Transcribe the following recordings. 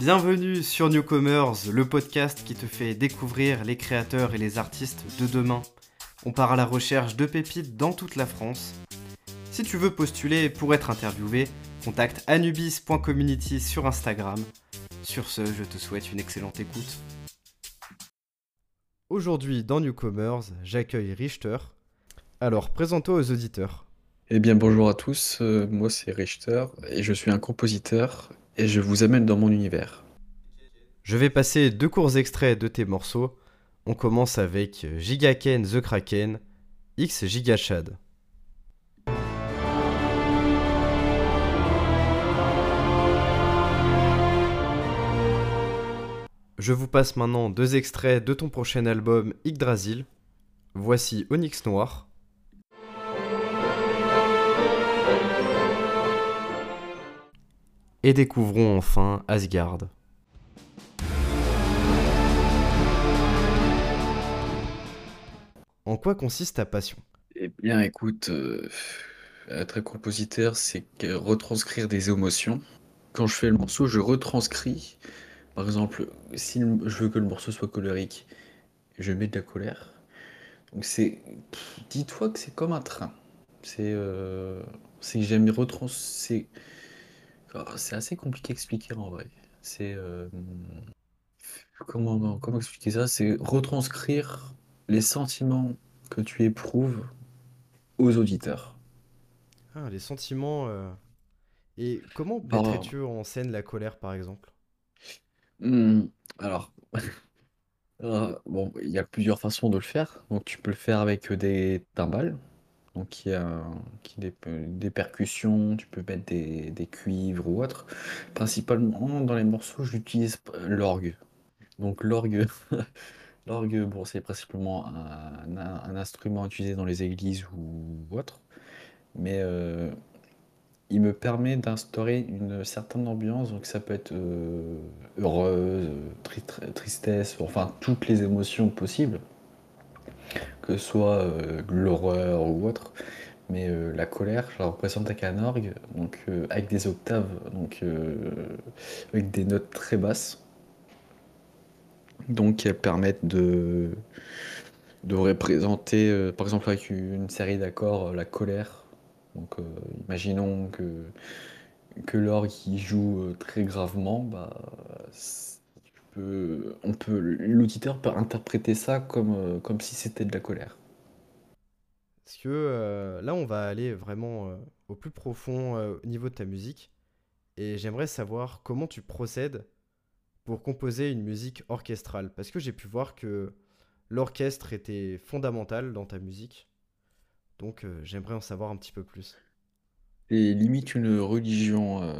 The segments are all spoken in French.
Bienvenue sur Newcomers, le podcast qui te fait découvrir les créateurs et les artistes de demain. On part à la recherche de pépites dans toute la France. Si tu veux postuler pour être interviewé, contacte anubis.community sur Instagram. Sur ce, je te souhaite une excellente écoute. Aujourd'hui, dans Newcomers, j'accueille Richter. Alors, présente-toi aux auditeurs. Eh bien, bonjour à tous, euh, moi c'est Richter et je suis un compositeur et je vous amène dans mon univers. Je vais passer deux courts extraits de tes morceaux. On commence avec Gigaken the Kraken, X Gigachad. Je vous passe maintenant deux extraits de ton prochain album Yggdrasil. Voici Onyx Noir. Et découvrons enfin Asgard. En quoi consiste ta passion? Eh bien, écoute, euh, être compositeur, c'est retranscrire des émotions. Quand je fais le morceau, je retranscris. Par exemple, si je veux que le morceau soit colérique, je mets de la colère. Donc c'est, dis-toi que c'est comme un train. C'est, euh, c'est que j'aime retrans, c'est, assez compliqué à expliquer en vrai. C'est, euh, comment, comment expliquer ça? C'est retranscrire les sentiments que tu éprouves aux auditeurs. Ah, les sentiments. euh, Et comment mettrais-tu en scène la colère, par exemple? Hmm, alors, euh, bon, il y a plusieurs façons de le faire. Donc, tu peux le faire avec des timbales, donc qui a qui des, percussions, tu peux mettre des, cuivres ou autre. Principalement dans les morceaux, j'utilise l'orgue. Donc l'orgue, l'orgue, bon, c'est principalement un, instrument utilisé dans les églises ou autre, mais euh, il me permet d'instaurer une certaine ambiance, donc ça peut être euh, heureuse, tri- tri- tristesse, enfin toutes les émotions possibles, que ce soit euh, l'horreur ou autre. Mais euh, la colère, je la représente avec un orgue, donc euh, avec des octaves, donc avec des notes très basses, donc elles permettent de, de représenter, par exemple avec une série d'accords, la colère. Donc imaginons que que l'orgue joue très gravement, bah, on peut, l'auditeur peut interpréter ça comme, euh, comme si c'était de la colère. Parce que euh, là, on va aller vraiment euh, au plus profond euh, au niveau de ta musique. Et j'aimerais savoir comment tu procèdes pour composer une musique orchestrale. Parce que j'ai pu voir que l'orchestre était fondamental dans ta musique. Donc j'aimerais en savoir un petit peu plus. C'est limite une religion,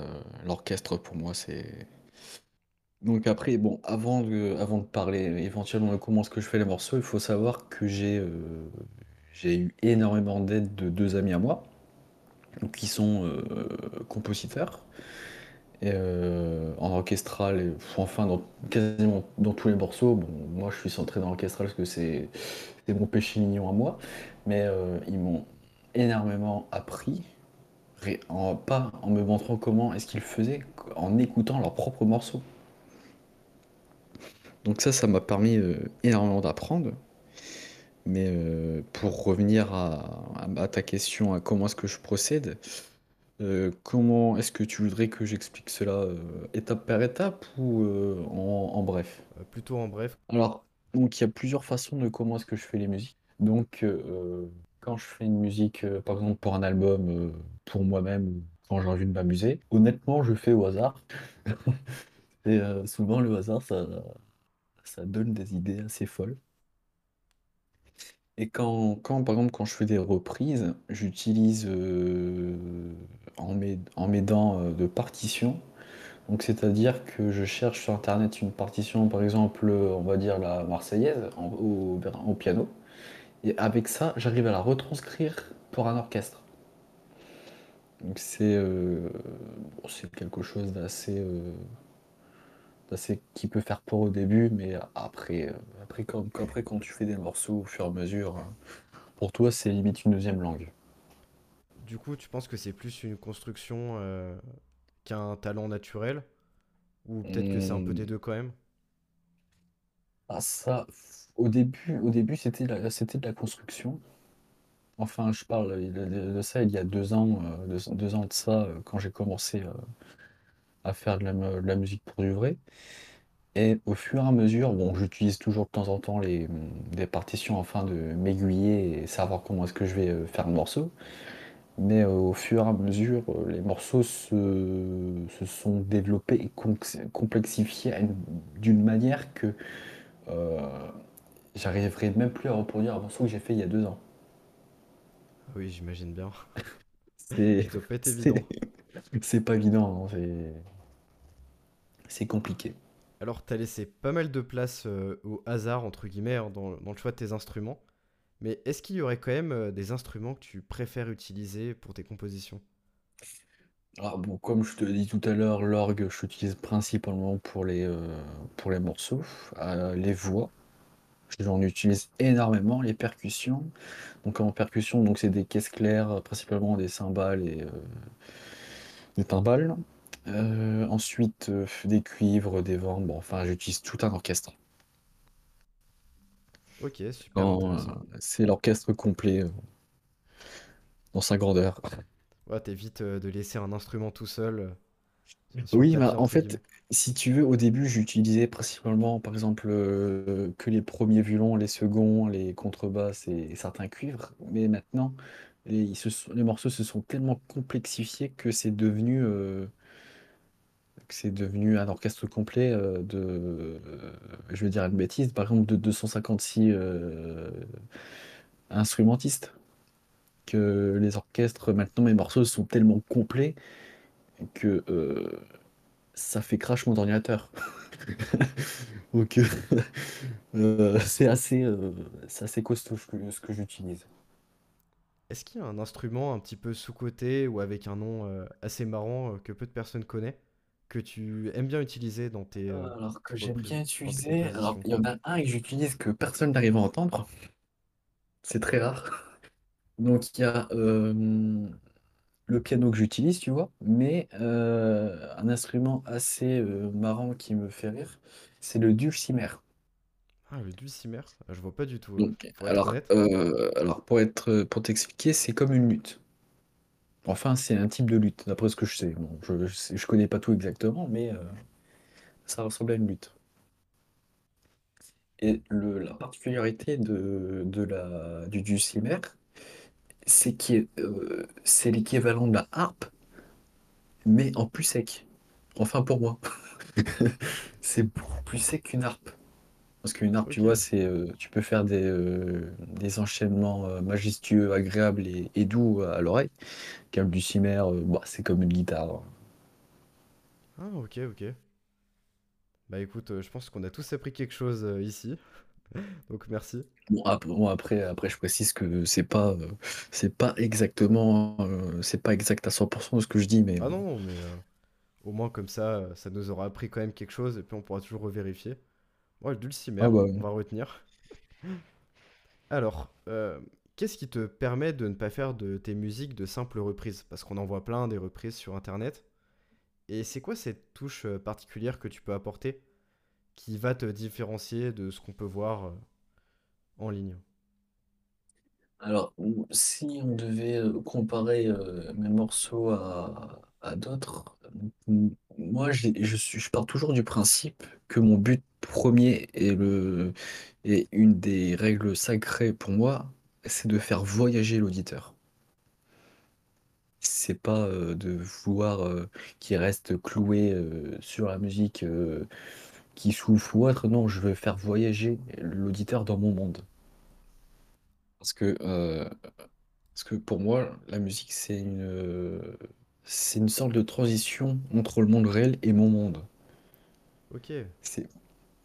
l'orchestre pour moi, c'est... Donc après, bon, avant de, parler éventuellement de comment est-ce que je fais les morceaux, il faut savoir que j'ai euh, eu énormément d'aide de deux amis à moi, qui sont euh, compositeurs. Euh, en orchestral, et, enfin dans quasiment dans tous les morceaux. Bon, moi je suis centré dans l'orchestral parce que c'est mon péché mignon à moi, mais ils m'ont énormément appris, pas en me montrant comment est-ce qu'ils faisaient, en écoutant leurs propres morceaux. Donc ça, ça m'a permis euh, énormément d'apprendre. Mais euh, pour revenir à, à- à ta question, à comment est-ce que je procède, euh, comment est-ce que tu voudrais que j'explique cela euh, étape par étape ou euh, en, en bref? Euh, plutôt en bref. Alors, donc il y a plusieurs façons de comment est-ce que je fais les musiques. Donc, euh, quand je fais une musique, euh, par exemple pour un album, euh, pour moi-même, quand j'ai envie de m'amuser, honnêtement, je fais au hasard. Et euh, souvent, le hasard, ça, ça donne des idées assez folles. Et quand, quand, par exemple, quand je fais des reprises, j'utilise euh, en m'aid- en m'aidant euh, de partitions. Donc, c'est-à-dire que je cherche sur Internet une partition, par exemple, euh, on va dire la Marseillaise au, piano. Et avec ça, j'arrive à la retranscrire pour un orchestre. Donc, c'est quelque chose d'assez d'assez qui peut faire peur au début, mais après, euh, après, quand, après, quand tu fais des morceaux au fur et à mesure, hein, pour toi, c'est limite une deuxième langue. Du coup, tu penses que c'est plus une construction euh, qu'un talent naturel? Ou peut-être que c'est un peu des Hum, deux quand même? ah ça, au début, au début c'était la, c'était de la construction. Enfin, je parle de, de- de ça il y a deux ans, euh, deux, deux ans de ça, euh, quand j'ai commencé à faire de la, mu- de la musique pour du vrai. Et au fur et à mesure, bon, j'utilise toujours de temps en temps les, des partitions afin de m'aiguiller et savoir comment est-ce que je vais euh, faire le morceau. Mais euh, au fur et à mesure, euh, les morceaux se, se sont développés et complexifiés d'une manière que euh, j'arriverai même plus à reproduire un morceau que j'ai fait il y a deux ans. Oui, j'imagine bien. C'est, pas évident. c'est, pas évident, non, c'est, compliqué. Alors, t'as laissé pas mal de place euh, au hasard, entre guillemets, hein, dans, dans le choix de tes instruments. Mais est-ce qu'il y aurait quand même euh, des instruments que tu préfères utiliser pour tes compositions? Bon, comme je te l'ai dit tout à l'heure, l'orgue, je l'utilise principalement pour les, euh, pour les morceaux, les voix. J'en utilise énormément, les percussions. Donc en percussion, donc c'est des caisses claires, principalement des cymbales et des timbales. Euh, ensuite, euh, des cuivres, des vents. Bon, enfin, j'utilise tout un orchestre. Ok, super euh, intéressant. c'est l'orchestre complet euh, dans sa grandeur. Ouais, t'évites euh, de laisser un instrument tout seul euh, sur le Oui, bah, tapis, en entre guillemets. fait, si tu veux, au début, j'utilisais principalement, par exemple, euh, que les premiers violons, les seconds, les contrebasses et, et certains cuivres. Mais maintenant, les, morceaux se sont tellement complexifiés que c'est devenu, euh, un orchestre complet euh, de, euh, je veux dire une bêtise, par exemple, de 256 euh, instrumentistes. Que les orchestres, maintenant, mes morceaux sont tellement complets que ça fait crash mon ordinateur. Donc, c'est assez, costaud ce que j'utilise. Est-ce qu'il y a un instrument un petit peu sous-coté ou avec un nom euh, assez marrant euh, que peu de personnes connaissent, que tu aimes bien utiliser dans tes, euh, Alors que j'aime bien utiliser, alors il y en a un que j'utilise que personne n'arrive à entendre, c'est très rare. Donc il y a le piano que j'utilise, tu vois, mais un instrument assez marrant qui me fait rire, c'est le dulcimer. Ah, le dulcimer, je vois pas du tout, euh, Donc, pour être alors, honnête. euh, alors pour être, pour t'expliquer, c'est comme une lutte. Enfin, c'est un type de lutte, d'après ce que je sais. Bon, je, je, sais- je connais pas tout exactement, mais euh, ça ressemble à une lutte. Et le, la particularité de, de la, du dulcimer, c'est que euh, c'est l'équivalent de la harpe, mais en plus sec. Enfin, pour moi. C'est beaucoup plus sec qu'une harpe. Parce qu'une harpe, tu Ok. vois, c'est, euh, tu peux faire des, euh, des enchaînements euh, majestueux, agréables et, et doux à l'oreille. Qu'un dulcimer, euh, bah, c'est comme une guitare. Ah, ok, ok. Bah écoute, euh, je pense qu'on a tous appris quelque chose euh, ici, donc merci. Bon, ap- bon, après, après, je précise que c'est pas, euh, c'est pas exactement, euh, c'est pas exact à 100% de ce que je dis, mais Ah non, mais euh, au moins comme ça, euh, ça nous aura appris quand même quelque chose et puis on pourra toujours revérifier. Moi, le dulcimer, ah bah, on va retenir. Alors, euh, qu'est-ce qui te permet de ne pas faire de tes musiques de simples reprises? Parce qu'on en voit plein des reprises sur Internet. Et c'est quoi cette touche euh, particulière que tu peux apporter qui va te différencier de ce qu'on peut voir euh, en ligne? alors, si on devait comparer mes morceaux à, d'autres, moi, je je pars toujours du principe que mon but premier et le, et une des règles sacrées pour moi, c'est de faire voyager l'auditeur. C'est pas euh, de vouloir euh, qu'il reste cloué euh, sur la musique qui souffle ou autre. Non, je veux faire voyager l'auditeur dans mon monde. Parce que, parce que pour moi, la musique, c'est une, c'est une sorte de transition entre le monde réel et mon monde. Ok, C'est,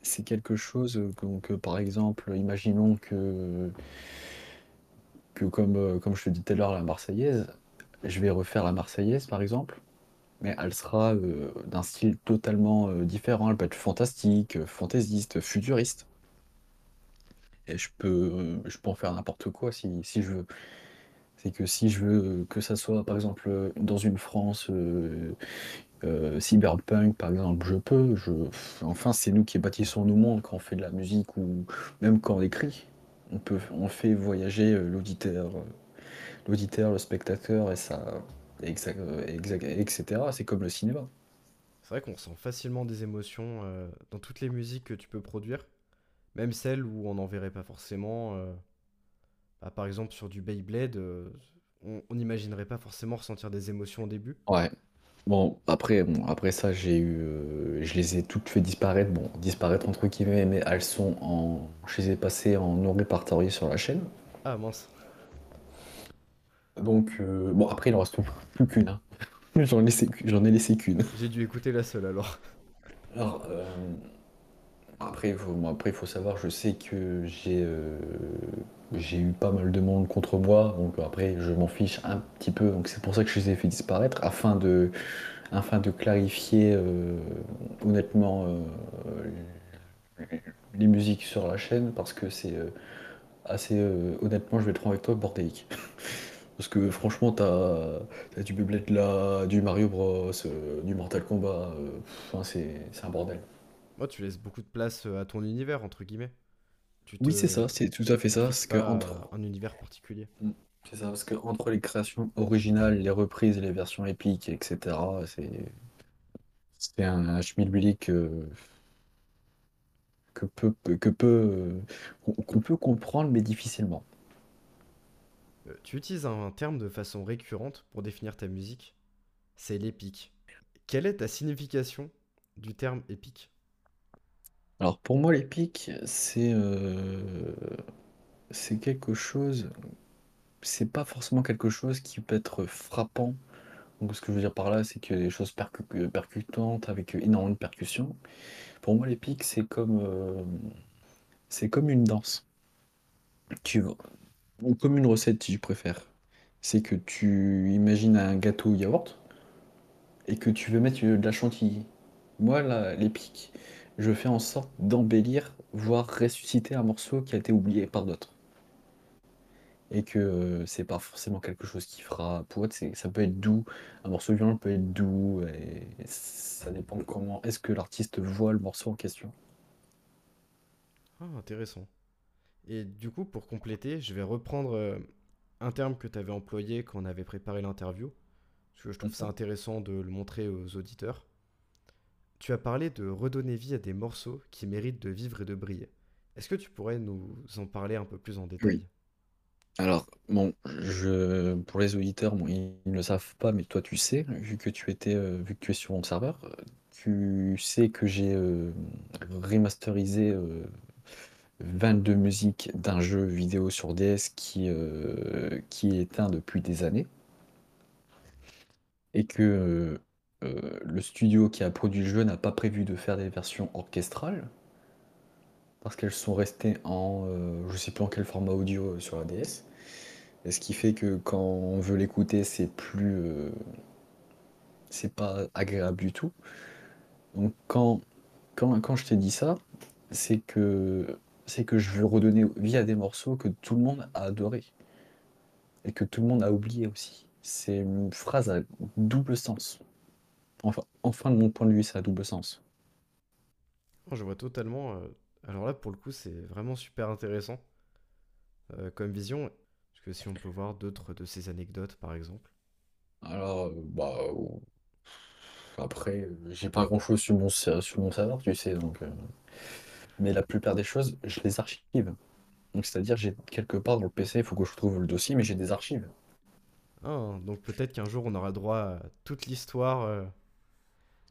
c'est quelque chose que, que, par exemple, imaginons que, que comme, euh, comme je te dis tout à l'heure, la Marseillaise, je vais refaire la Marseillaise, par exemple. Mais elle sera euh, d'un style totalement euh, différent. Elle peut être fantastique, fantaisiste, futuriste. Et je peux, je peux en faire n'importe quoi si, si je veux. C'est que si je veux que ça soit, par exemple, dans une France euh, Euh, Cyberpunk, par exemple, je peux. Je... Enfin, c'est nous qui bâtissons nos mondes quand on fait de la musique ou même quand on écrit. On peut, on fait voyager euh, l'auditeur, l'auditeur, le spectateur et ça, etc. C'est comme le cinéma. C'est vrai qu'on sent facilement des émotions dans toutes les musiques que tu peux produire, même celles où on n'en verrait pas forcément. Bah, par exemple, sur du Beyblade, euh, on n'imaginerait pas forcément ressentir des émotions au début. Ouais. Bon, après, bon, après ça, j'ai eu, euh, je les ai toutes fait disparaître. Bon, disparaître entre guillemets, mais elles sont en, je les ai passées en non répertorié sur la chaîne. Ah mince, Donc, euh, bon, après, il en reste plus qu'une. hein. J'en ai laissé, j'en ai laissé qu'une. j'ai dû écouter la seule alors. Alors, euh, après, il faut, savoir, je sais que j'ai euh, j'ai eu pas mal de monde contre moi, donc après, je m'en fiche un petit peu, donc c'est pour ça que je les ai fait disparaître, afin de, afin de clarifier euh, honnêtement euh, les musiques sur la chaîne, parce que c'est assez, honnêtement, je vais être avec toi, bordélique. Parce que franchement, t'as as du Beyblade là, du Mario Bros, du Mortal Kombat, c'est un bordel. Moi, tu laisses beaucoup de place euh, à ton univers, entre guillemets. Tu Oui, c'est ça, c'est tout à fait ça. Parce que entre, un univers particulier. Mm. c'est ça, parce que entre les créations originales, les reprises, les versions épiques, etc., c'est c'est un, un schmilblick euh, que peut, que peut, euh, qu'on peut comprendre, mais difficilement. Euh, tu utilises un terme de façon récurrente pour définir ta musique, c'est l'épique. Quelle est ta signification du terme épique? Alors pour moi, l'épique, c'est euh, c'est quelque chose, c'est pas forcément quelque chose qui peut être frappant. Donc ce que je veux dire par là, c'est que des choses percu- percutantes avec énormément de percussions. Pour moi, l'épique, c'est comme, euh, c'est comme une danse. Tu vois, ou comme une recette, si je préfère. C'est que tu imagines un gâteau au yaourt et que tu veux mettre de la chantilly. Moi, là, l'épique, je fais en sorte d'embellir, voire ressusciter un morceau qui a été oublié par d'autres. Et que euh, c'est pas forcément quelque chose qui fera pour être, ça peut être doux. Un morceau violent peut être doux et ça dépend de comment est-ce que l'artiste voit le morceau en question. Ah, intéressant. Et du coup, pour compléter, je vais reprendre euh, un terme que tu avais employé quand on avait préparé l'interview, parce que je trouve ça intéressant de le montrer aux auditeurs. Tu as parlé de redonner vie à des morceaux qui méritent de vivre et de briller. Est-ce que tu pourrais nous en parler un peu plus en détail? Alors, bon, pour les auditeurs, ils ne le savent pas, mais toi tu sais, vu que tu étais, euh, vu que tu es sur mon serveur, euh, tu sais que j'ai euh, remasterisé euh, 22 musiques d'un jeu vidéo sur DS qui, qui est éteint depuis des années, et que euh, le studio qui a produit le jeu n'a pas prévu de faire des versions orchestrales, parce qu'elles sont restées en, euh, je sais plus en quel format audio euh, sur la DS. Ce qui fait que quand on veut l'écouter, c'est plus, euh, c'est pas agréable du tout. Donc quand, quand, quand je t'ai dit ça, c'est que, c'est que je veux redonner vie à des morceaux que tout le monde a adoré et que tout le monde a oublié aussi. C'est une phrase à double sens. Enfin, enfin de mon point de vue, c'est à double sens. Je vois totalement. euh, Alors là, pour le coup, c'est vraiment super intéressant euh, comme vision. Parce que si on peut voir d'autres de ces anecdotes, par exemple. Alors, euh, bah, après, j'ai pas grand-chose sur mon, sur mon serveur, tu sais, donc. euh, Mais la plupart des choses, je les archive. Donc, c'est-à-dire, j'ai quelque part dans le PC, il faut que je trouve le dossier, mais j'ai des archives. Ah, donc peut-être qu'un jour, on aura droit à toute l'histoire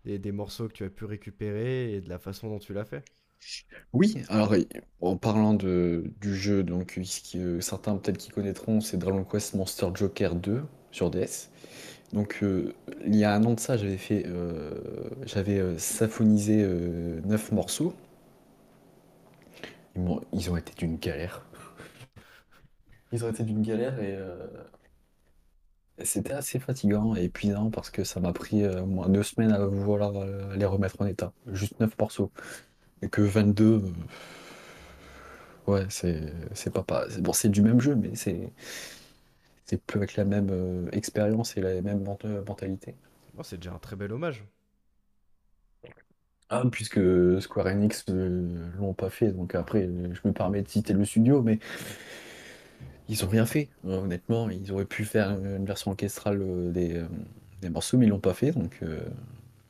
des, morceaux que tu as pu récupérer et de la façon dont tu l'as fait. Oui, alors, en parlant de, du jeu, donc, euh, certains peut-être qui connaîtront, c'est Dragon Quest Monster Joker 2 sur DS. Donc, euh, il y a un an de ça, j'avais fait, euh, j'avais euh, symphonisé euh, 9 morceaux. Ils m'ont- ils ont été d'une galère. Ils ont été d'une galère et c'était assez fatigant et épuisant parce que ça m'a pris euh, au moins deux semaines à vouloir euh, les remettre en état. Juste 9 morceaux. Et que 22, euh, ouais, c'est c'est pas, pas c'est bon, c'est du même jeu, mais c'est c'est plus avec la même euh, expérience et la même ment- mentalité. C'est déjà un très bel hommage. Ah, puisque Square Enix euh, l'ont pas fait, donc après, euh, je me permets de citer le studio, mais ils ont rien fait. Honnêtement, ils auraient pu faire une version orchestrale euh, des, euh, des morceaux, mais ils l'ont pas fait, donc euh,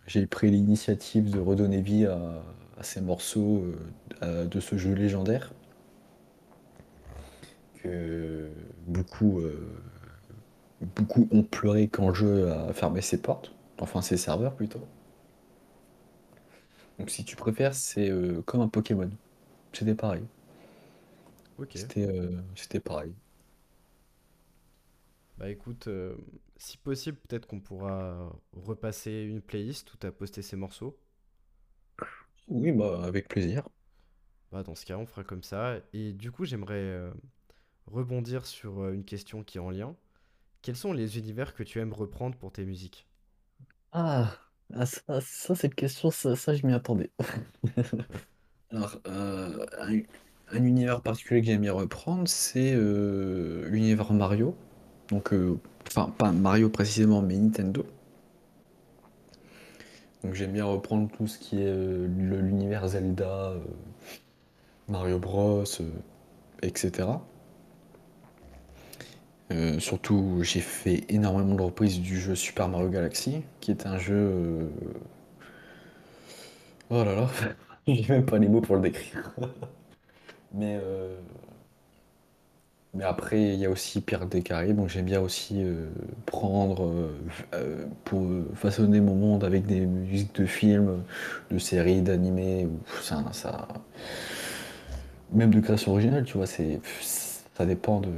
j'ai pris l'initiative de redonner vie à, ces morceaux de ce jeu légendaire que beaucoup, beaucoup ont pleuré quand le jeu a fermé ses portes, enfin ses serveurs plutôt. Donc si tu préfères, c'est comme un Pokémon. C'était pareil. Ok. C'était euh, c'était pareil. Bah écoute, euh, si possible, peut-être qu'on pourra repasser une playlist où tu as posté ces morceaux. Oui, bah avec plaisir. Bah dans ce cas, on fera comme ça. Et du coup, j'aimerais euh, rebondir sur euh, une question qui est en lien. Quels sont les univers que tu aimes reprendre pour tes musiques? Ah, ah, ça, ça cette question, ça, ça, je m'y attendais. Alors, euh, un, un univers particulier que j'aime reprendre, c'est euh, l'univers Mario. Donc, euh, enfin, pas Mario précisément, mais Nintendo. Donc, j'aime bien reprendre tout ce qui est euh, l'univers Zelda, Mario Bros, etc. Surtout, j'ai fait énormément de reprises du jeu Super Mario Galaxy, qui est un jeu. Oh là là, j'ai même pas les mots pour le décrire. Mais, euh, mais après, il y a aussi Pirates des donc j'aime bien aussi euh, prendre euh, pour façonner mon monde avec des musiques de films, de séries, d'animés, ça, ça, même de création originale, tu vois, c'est, ça dépend de.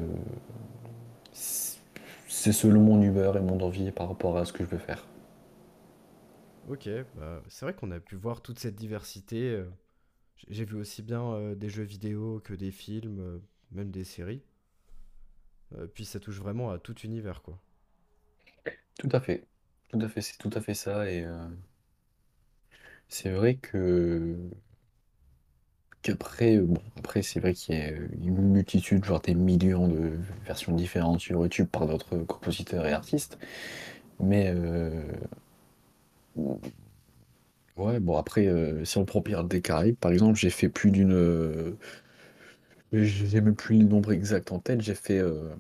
C'est selon mon humeur et mon envie par rapport à ce que je veux faire. Ok, bah, c'est vrai qu'on a pu voir toute cette diversité. J'ai vu aussi bien euh, des jeux vidéo que des films, euh, même des séries. Euh, puis ça touche vraiment à tout univers, quoi. Tout à fait. Tout à fait, c'est tout à fait ça. Et c'est vrai que qu'après, bon, après, c'est vrai qu'il y a une multitude, genre des millions de versions différentes sur YouTube par d'autres compositeurs et artistes. Mais ouais, bon, après, euh, si on prend Pirates des Caraïbes, par exemple, j'ai fait plus d'une. euh, j'ai même plus le nombre exact en tête. J'ai fait euh,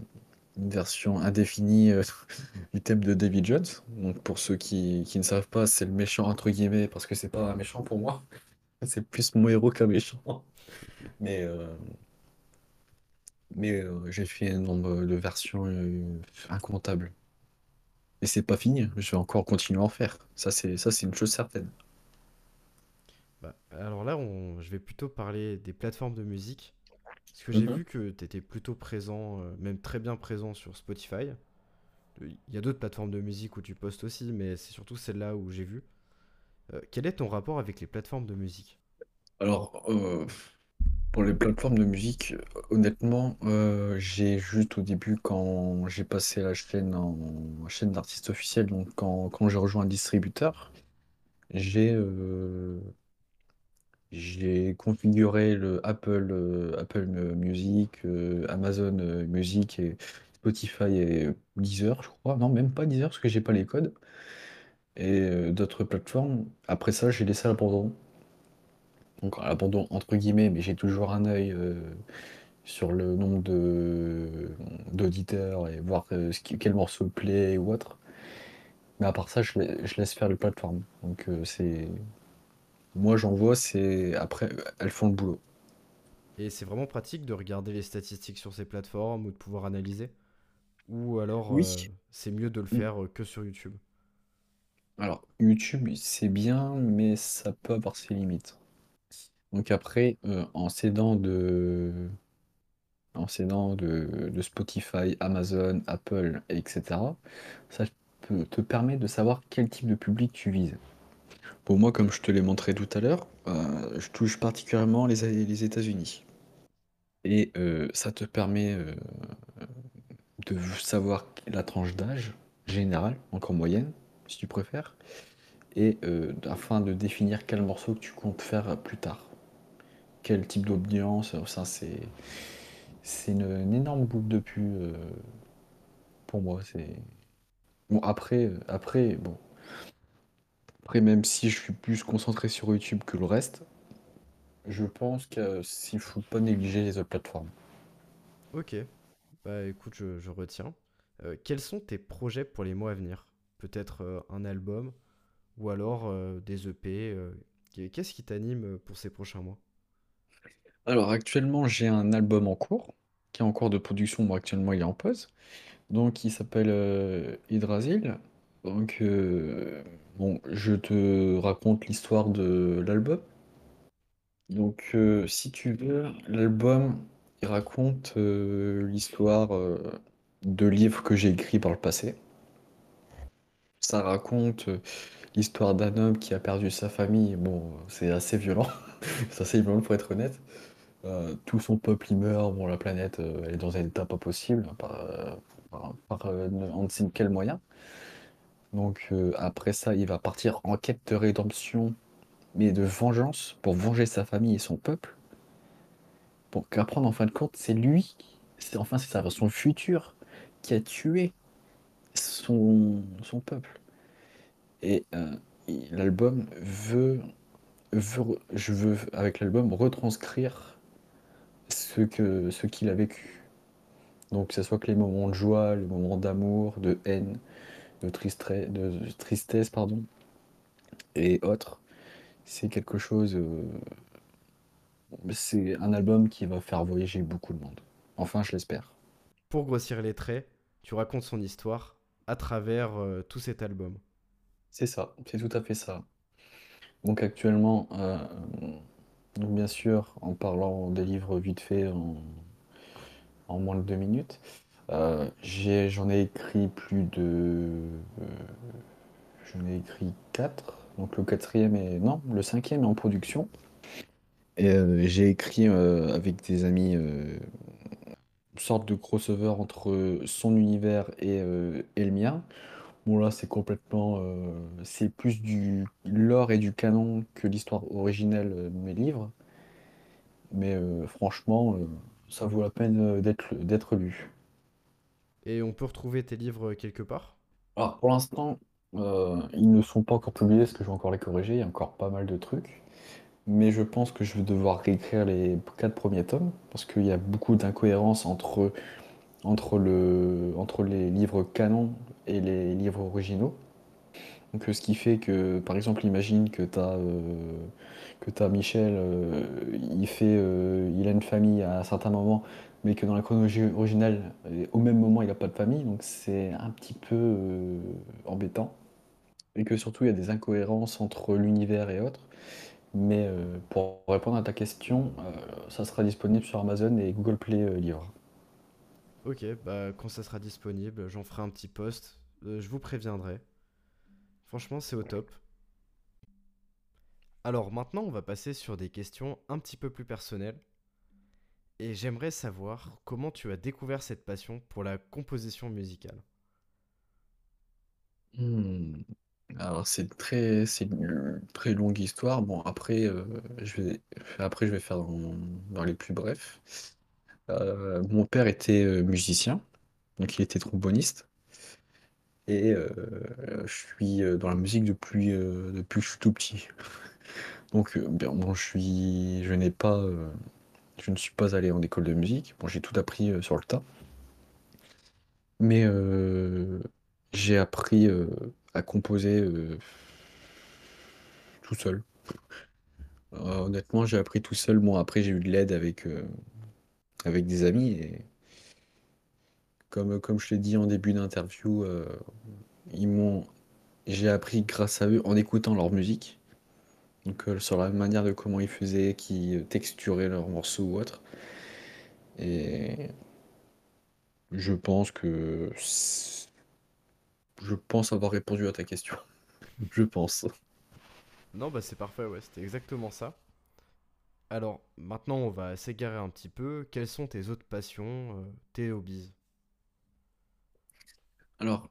une version indéfinie du thème de David Jones. Donc, pour ceux qui, qui ne savent pas, c'est le méchant, entre guillemets, parce que c'est pas un méchant pour moi. C'est plus mon héros qu'un méchant. Mais, mais j'ai fait un nombre de versions euh, incomptables. Et c'est pas fini, je vais encore continuer à en faire. Ça, c'est une chose certaine. Alors là, on- je vais plutôt parler des plateformes de musique. Parce que j'ai Mhm. vu que tu étais plutôt présent, euh, même très bien présent sur Spotify. Il y a d'autres plateformes de musique où tu postes aussi, mais c'est surtout celle-là où j'ai vu. Euh, quel est ton rapport avec les plateformes de musique? Alors, euh, pour les plateformes de musique, honnêtement, euh, j'ai juste au début, quand j'ai passé la chaîne en chaîne d'artiste officiel, donc quand, quand j'ai rejoint un distributeur, j'ai J'ai configuré le Apple, euh, Apple Music, euh, Amazon euh, Music et Spotify et Deezer, je crois. Non, même pas Deezer parce que j'ai pas les codes. Et d'autres plateformes. Après ça, j'ai laissé à l'abandon. Donc à l'abandon entre guillemets, mais j'ai toujours un œil sur le nombre de d'auditeurs et voir quel morceau plaît ou autre. Mais à part ça, je, lai- je laisse faire les plateformes. Donc c'est moi j'envoie, c'est après elles font le boulot. Et c'est vraiment pratique de regarder les statistiques sur ces plateformes ou de pouvoir analyser? Ou alors euh, c'est mieux de le faire euh, que sur YouTube? Alors, YouTube, c'est bien, mais ça peut avoir ses limites. Donc après, euh, en s'aidant de, en s'aidant de, de Spotify, Amazon, Apple, etc., ça peut te permet de savoir quel type de public tu vises. Pour moi, comme je te l'ai montré tout à l'heure, euh, je touche particulièrement les, États-Unis. Et euh, ça te permet euh, de savoir la tranche d'âge générale, donc en moyenne, si tu préfères et afin de définir quel morceau que tu comptes faire plus tard. Quel type d'audience, ça c'est une, énorme boucle de pu pour moi. C'est bon après après bon Après, même si je suis plus concentré sur YouTube que le reste, je pense que s'il faut pas négliger les autres plateformes. Ok, bah écoute, je, je retiens. Euh, quels sont tes projets pour les mois à venir? Peut-être euh, un album ou alors euh, des EP. qu'est- Qu'est-ce qui t'anime pour ces prochains mois? Alors actuellement, j'ai un album en cours, qui est en cours de production. Bon, actuellement, il est en pause. Donc, il s'appelle Hydrasil. Donc, euh, bon, je te raconte l'histoire de l'album. Donc, euh, si tu veux, l'album, il raconte euh, l'histoire de livres que j'ai écrits par le passé. Ça raconte l'histoire d'un homme qui a perdu sa famille. Bon, c'est assez violent. C'est assez violent pour être honnête. Tout son peuple y meurt. Bon, la planète, elle est dans un état pas possible, par, par, on ne sait quel moyen. Donc, euh, après ça, il va partir en quête de rédemption, mais de vengeance, pour venger sa famille et son peuple. Pour qu'apprendre en fin de compte, c'est lui, c'est enfin c'est sa version future qui a tué son, peuple. Et euh, l'album veut, je veux avec l'album retranscrire ce ce qu'il a vécu. Donc que ce soit que les moments de joie, les moments d'amour, de haine, de tristesse, de tristesse, pardon, et autres. C'est quelque chose, euh, c'est un album qui va faire voyager beaucoup de monde. Enfin, je l'espère. Pour grossir les traits, tu racontes son histoire à travers euh, tout cet album. C'est ça, c'est tout à fait ça. Donc actuellement, euh, donc bien sûr, en parlant des livres vite fait en, en moins de deux minutes, euh, j'en ai écrit plus de, euh, j'en ai écrit quatre. Donc le quatrième est, non, le cinquième est en production. Euh, j'ai écrit avec des amis une sorte de crossover entre son univers et, et le mien. Bon là c'est complètement c'est plus du lore et du canon que l'histoire originelle de mes livres, mais franchement ça vaut la peine d'être lu. Et on peut retrouver tes livres quelque part? Alors pour l'instant euh, ils ne sont pas encore publiés parce que je vais encore les corriger, il y a encore pas mal de trucs, mais je pense que je vais devoir réécrire les quatre premiers tomes parce qu'il y a beaucoup d'incohérences entre entre le entre les livres canons et les livres originaux. Donc, euh, ce qui fait que, par exemple, imagine que tu as, t'as Michel, euh, fait, euh, il a une famille à un certain moment, mais que dans la chronologie originale, euh, au même moment, il n'a pas de famille, donc c'est un petit peu euh, embêtant. Et que surtout, il y a des incohérences entre l'univers et autres. Mais euh, pour répondre à ta question, ça sera disponible sur Amazon et Google Play Livres. Ok, bah quand ça sera disponible, j'en ferai un petit post. Je vous préviendrai. Franchement, c'est au top. Alors maintenant, on va passer sur des questions un petit peu plus personnelles. Et j'aimerais savoir comment tu as découvert cette passion pour la composition musicale. Hmm. Alors c'est très, c'est une très longue histoire. Bon après, euh, je vais, après je vais faire dans, les plus brefs. Euh, mon père était euh, musicien, donc il était tromboniste, et je suis dans la musique depuis, depuis que je suis tout petit. Donc bon, je suis, je n'ai pas, je ne suis pas allé en école de musique. Bon, j'ai tout appris euh, sur le tas, mais euh, j'ai appris euh, à composer tout seul. Honnêtement, j'ai appris tout seul. Bon, après, j'ai eu de l'aide avec, des amis. Comme, je l'ai dit en début d'interview, ils m'ont, j'ai appris grâce à eux en écoutant leur musique. Donc, euh, sur la manière de comment ils faisaient, qui texturaient leurs morceaux ou autre. Et je pense que je pense avoir répondu à ta question. Je pense. Non, bah c'est parfait, ouais, c'était exactement ça. Alors maintenant, on va s'égarer un petit peu. Quelles sont tes autres passions, euh, tes hobbies? Alors,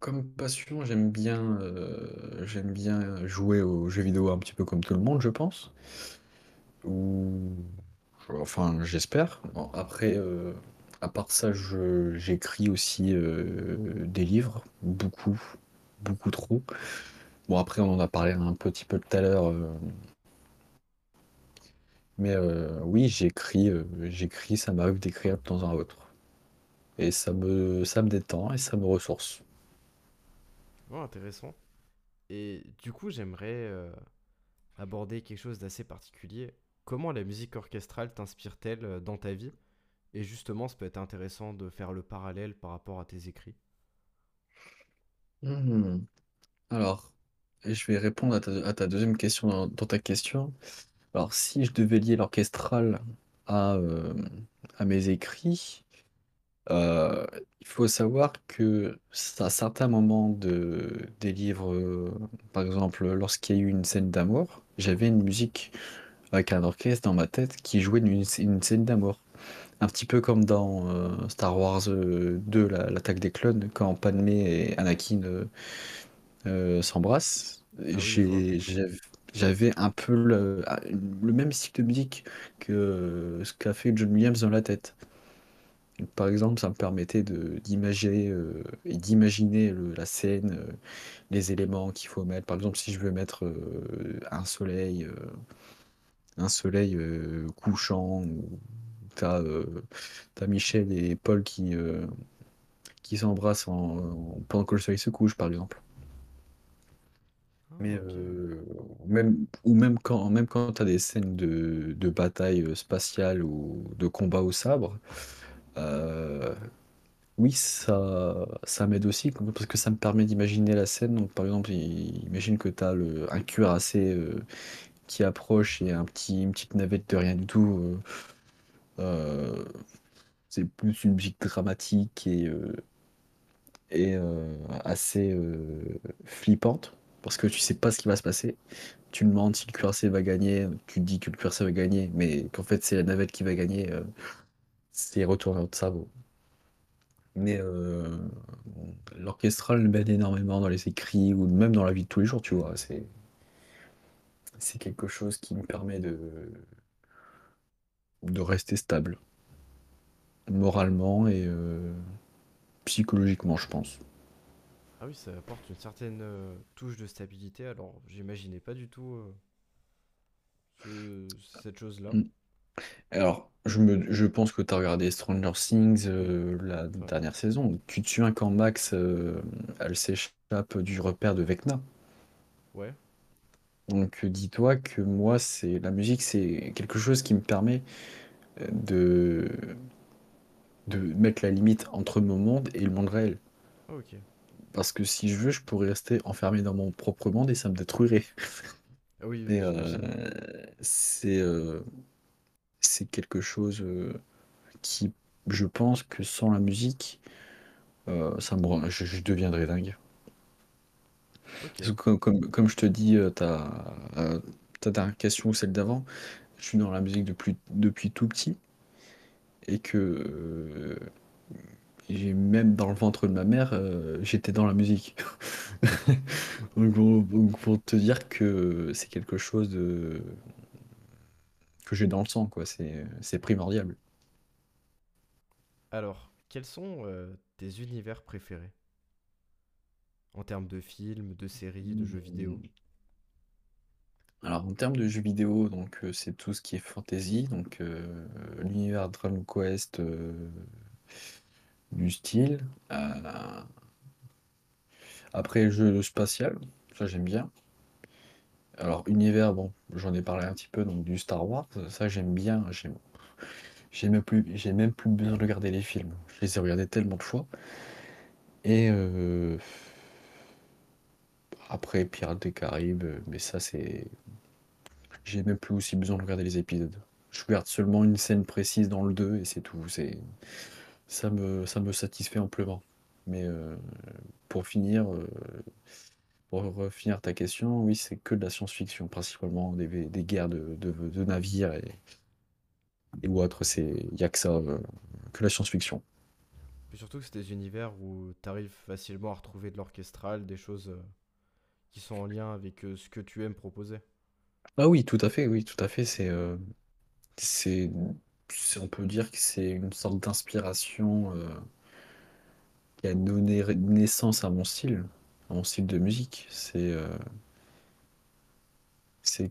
comme passion, j'aime bien, euh, j'aime bien jouer aux jeux vidéo un petit peu comme tout le monde, je pense. Ou, enfin, j'espère. Après, euh, à part ça, je, j'écris aussi euh, des livres, beaucoup, beaucoup trop. Bon, après, on en a parlé un petit peu tout à l'heure, mais oui, j'écris, j'écris, ça m'arrive d'écrire de temps à autre. Et ça me, ça me détend et ça me ressource. Oh, intéressant. Et du coup, j'aimerais euh, aborder quelque chose d'assez particulier. Comment la musique orchestrale t'inspire-t-elle euh, dans ta vie? Et justement, ça peut être intéressant de faire le parallèle par rapport à tes écrits. Hmm. Alors, je vais répondre à ta, deuxième question dans, ta question. Alors, si je devais lier l'orchestral à, euh, à mes écrits, euh, il faut savoir que à certains moments de, des livres, euh, par exemple, lorsqu'il y a eu une scène d'amour, j'avais une musique avec un orchestre dans ma tête qui jouait une, une scène d'amour. Un petit peu comme dans euh, Star Wars euh, 2, la- l'attaque des clones, quand Padmé et Anakin s'embrassent. Ah oui, je vois. J'ai- j'av- J'avais un peu le, le même style de musique que ce qu'a fait John Williams dans la tête. Par exemple, ça me permettait euh, et d'imaginer le- la scène, euh, les éléments qu'il faut mettre. Par exemple, si je veux mettre euh, un soleil, euh, un soleil euh, couchant, ou t'as euh, t'as Michel et Paul qui, euh, qui s'embrassent en, en- pendant que le soleil se couche, par exemple. Ah, Mais euh, même, ou même quand, même quand tu as des scènes de, de bataille euh, spatiale ou de combat au sabre, euh, oui, ça, ça m'aide aussi, parce que ça me permet d'imaginer la scène. Donc, par exemple, imagine que tu as un cuirassé euh, qui approche et un petit, une petite navette de rien du tout. euh, c'est plus une musique dramatique et, et assez flippante, parce que tu sais pas ce qui va se passer. tu demandes si le cuirassé va gagner, tu dis que le cuirassé va gagner, mais qu'en fait c'est la navette qui va gagner, c'est retourner notre cerveau. Mais euh, bon, l'orchestral m'aide énormément dans les écrits ou même dans la vie de tous les jours, tu vois. C'est, c'est quelque chose qui me permet de, de rester stable, moralement et euh, psychologiquement, je pense. Ah oui, ça apporte une certaine euh, touche de stabilité. Alors, j'imaginais pas du tout euh, ce- cette chose-là. Alors, je me, je pense que tu as regardé Stranger Things, euh, la dernière saison. Tu te souviens quand Max, euh, elle s'échappe du repère de Vecna. Ouais. Donc, euh, dis-toi que moi, c'est la musique, c'est quelque chose qui me permet euh, de, de mettre la limite entre mon monde et le monde réel. Ah, ok. Parce que si je veux, je pourrais rester enfermé dans mon propre monde et ça me détruirait. Ah oui, Mais oui, euh, j'imagine. c'est euh, c'est quelque chose euh, qui, je pense que sans la musique, euh, ça me je, je deviendrais dingue. Comme, comme, comme je te dis, euh, ta, euh, ta dernière question ou celle d'avant, je suis dans la musique depuis, depuis tout petit et que euh, j'ai même dans le ventre de ma mère, j'étais dans la musique. Donc, pour, donc, pour te dire que c'est quelque chose de, que j'ai dans le sang, quoi. C'est, primordial. Alors, quels sont euh, tes univers préférés? En termes de films, de séries, de jeux vidéo? Alors, en termes de jeux vidéo, donc euh, c'est tout ce qui est fantasy, donc euh, l'univers Dragon Quest du style. Après, jeu spatial, ça j'aime bien. Alors, univers, bon, j'en ai parlé un petit peu, donc du Star Wars, ça j'aime bien. J'ai même plus, j'ai même plus besoin de regarder les films. Je les ai regardés tellement de fois. Et euh, après, Pirates des Caraïbes, mais ça c'est, j'ai même plus aussi besoin de regarder les épisodes. Je regarde seulement une scène précise dans le 2 et c'est tout. Ça me, ça me satisfait amplement. Mais euh, pour finir, euh, pour finir ta question, oui, c'est que de la science-fiction, principalement des, des guerres de, de- de navires et, et ou autres. C'est, il n'y a que ça, euh, que la science-fiction. Surtout que c'est des univers où tu arrives facilement à retrouver de l'orchestral, des choses euh, qui sont en lien avec euh, ce que tu aimes proposer. Ah oui, tout à fait, oui, tout à fait. C'est, euh, c'est, on peut dire que c'est une sorte d'inspiration qui a donné naissance à mon style. Mon style de musique. C'est euh,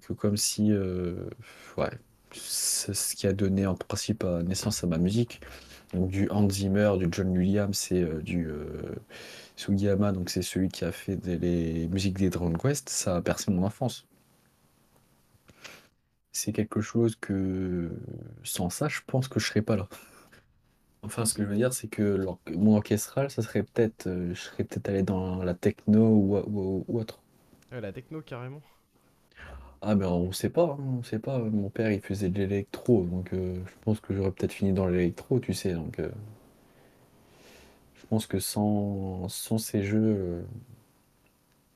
que comme si, euh, ouais, c'est ce qui a donné en principe euh, naissance à ma musique. Donc du Hans Zimmer, du John Williams, c'est du Sugiyama, donc c'est celui qui a fait des- les musiques des Dragon Quest. Ça a bercé mon enfance. C'est quelque chose que sans ça, je pense que je serais pas là. Enfin, ce que je veux dire, c'est que l'or- mon orchestral, ça serait peut-être, euh, je serais peut-être allé dans la techno ou, ou- ou autre. Ouais, la techno, carrément. Ah, mais on sait pas, hein, on sait pas. Mon père, il faisait de l'électro, donc euh, je pense que j'aurais peut-être fini dans l'électro, tu sais. Donc, euh, je pense que sans, sans ces jeux euh,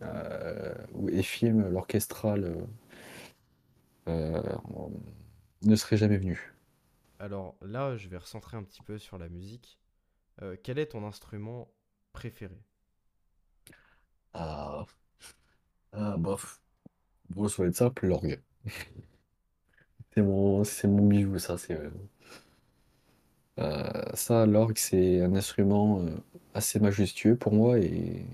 euh, ou- et films, l'orchestral euh, euh, ne serait jamais venu. Alors là, je vais recentrer un petit peu sur la musique. Euh, quel est ton instrument préféré? Ah, ah bof. Bon, ça va simple, l'orgue. C'est mon, bijou, ça. C'est, euh, euh, ça, l'orgue, c'est un instrument assez majestueux pour moi et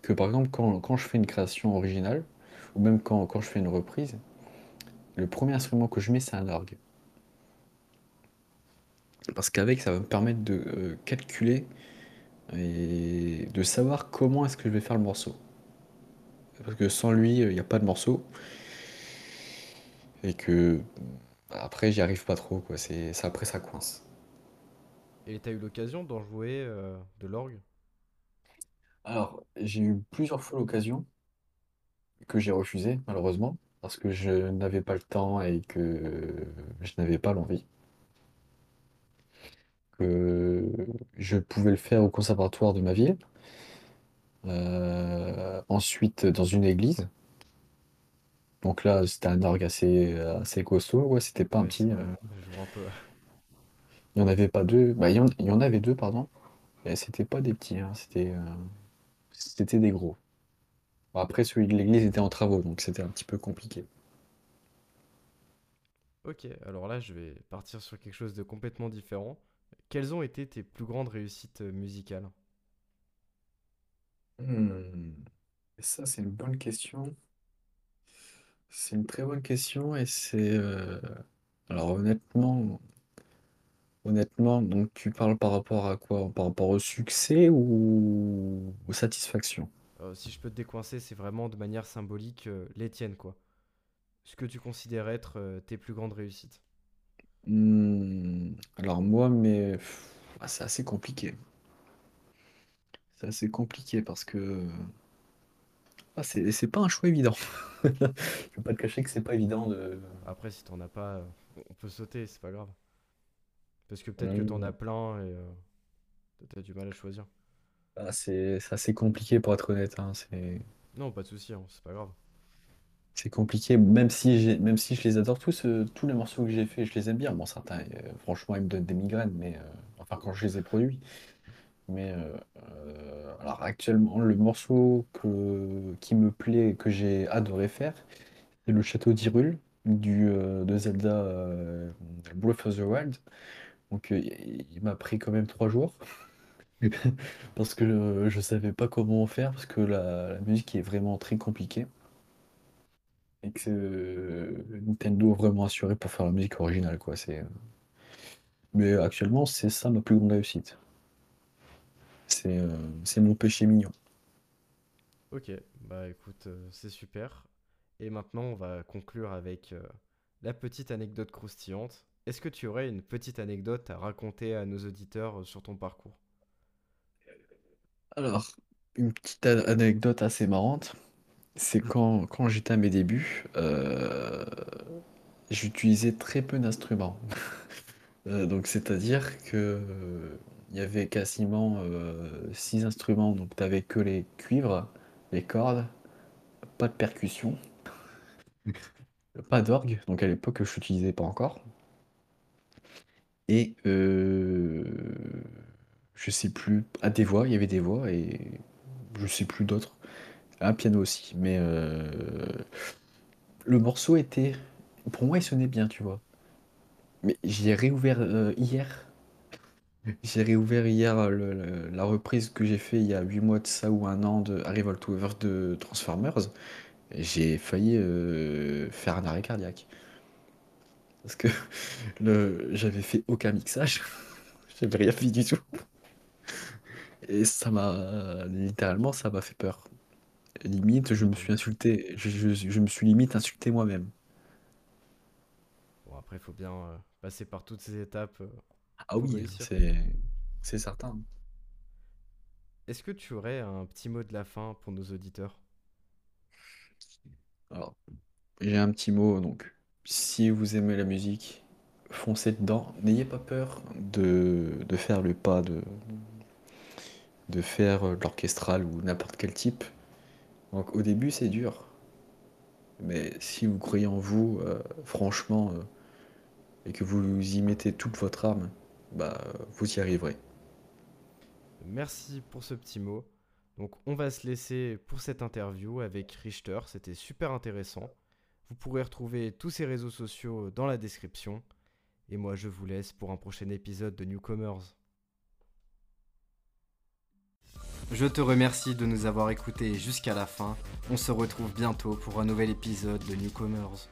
que par exemple, quand, je fais une création originale, ou même quand je fais une reprise, le premier instrument que je mets, c'est un orgue. Parce qu'avec, ça va me permettre de euh, calculer et de savoir comment est-ce que je vais faire le morceau. Parce que sans lui, il n'y a pas de morceau. Et que après, j'y arrive pas trop, quoi. C'est, ça, après, ça coince. Et t'as eu l'occasion d'en jouer euh, de l'orgue? Alors, j'ai eu plusieurs fois l'occasion que j'ai refusé, malheureusement, parce que je n'avais pas le temps et que je n'avais pas l'envie. Que je pouvais le faire au conservatoire de ma ville, euh, ensuite dans une église. Donc là, c'était un orgue assez, assez costaud, ouais, c'était pas un Ouais, petit. euh, je vois un peu. il y en avait pas deux, bah, il y en, il y en avait deux, pardon, et c'était pas des petits, hein, c'était euh, c'était des gros. Bon, après, celui de l'église était en travaux, donc c'était un petit peu compliqué. Ok, alors là, je vais partir sur quelque chose de complètement différent. Quelles ont été tes plus grandes réussites euh, musicales? Hmm. Ça, c'est une bonne question. C'est une très bonne question et c'est euh, alors honnêtement, honnêtement, donc tu parles par rapport à quoi? Par rapport au succès ou aux satisfactions? Euh, si je peux te décoincer, c'est vraiment de manière symbolique euh, les tiennes, quoi. Ce que tu considères être euh, tes plus grandes réussites. Hmm, Alors moi, mais pff, ah, c'est assez compliqué. C'est assez compliqué parce que ah, c'est c'est pas un choix évident. Je vais pas te cacher que c'est pas évident de. Après, si t'en as pas, euh, on peut sauter, c'est pas grave. Parce que peut-être que t'en as plein et euh, t'as du mal à choisir. ah, c'est c'est assez compliqué pour être honnête, hein. C'est Non, pas de souci, hein, c'est pas grave. C'est compliqué, même si même si je les adore tous, euh, tous les morceaux que j'ai faits, je les aime bien. Bon, certains, euh, franchement, ils me donnent des migraines, mais euh, enfin quand je les ai produits. Mais alors actuellement, le morceau que, qui me plaît que j'ai adoré faire, c'est le Château d'Hyrule du de Zelda Breath of the Wild. Donc il m'a pris quand même trois jours parce que euh, je savais pas comment faire parce que la musique est vraiment très compliquée. Et que euh, Nintendo a vraiment assuré pour faire la musique originale, quoi. C'est... Mais actuellement, c'est ça ma plus grande réussite. C'est euh, c'est mon péché mignon. Ok, bah écoute, euh, c'est super. Et maintenant, on va conclure avec euh, la petite anecdote croustillante. Est-ce que tu aurais une petite anecdote à raconter à nos auditeurs euh, sur ton parcours? Alors, une petite anecdote assez marrante, c'est quand, quand j'étais à mes débuts, euh, j'utilisais très peu d'instruments. Euh, donc, c'est-à-dire que euh, il y avait quasiment euh, six instruments, donc t'avais que les cuivres, les cordes, pas de percussion. Pas d'orgue, donc à l'époque je n'utilisais pas encore. Et euh, je sais plus. Ah, des voix, il y avait des voix et je sais plus d'autres. Un piano aussi. Mais euh, le morceau était. Pour moi, il sonnait bien, tu vois. Mais j'y ai réouvert euh, hier. J'ai réouvert hier la reprise que j'ai fait il y a 8 mois de ça ou un an de Arrival to Ever de Transformers. J'ai failli euh, faire un arrêt cardiaque. Parce que j'avais fait aucun mixage. J'avais rien fait du tout. Et ça m'a, littéralement, ça m'a fait peur. Limite, je me suis insulté. Je, je- je me suis limite insulté moi-même. Bon, après, il faut bien euh, passer par toutes ces étapes euh, Ah pour oui, réussir. c'est, c'est certain. Est-ce que tu aurais un petit mot de la fin pour nos auditeurs? Alors, j'ai un petit mot, donc, si vous aimez la musique, foncez dedans. N'ayez pas peur de, de faire le pas, de, de faire euh, de l'orchestral ou n'importe quel type. Donc, au début, c'est dur. Mais si vous croyez en vous, euh, franchement, euh, et que vous y mettez toute votre âme, bah, vous y arriverez. Merci pour ce petit mot. Donc, on va se laisser pour cette interview avec Richter. C'était super intéressant. Vous pourrez retrouver tous ses réseaux sociaux dans la description. Et moi, je vous laisse pour un prochain épisode de Newcomers. Je te remercie de nous avoir écoutés jusqu'à la fin. On se retrouve bientôt pour un nouvel épisode de Newcomers.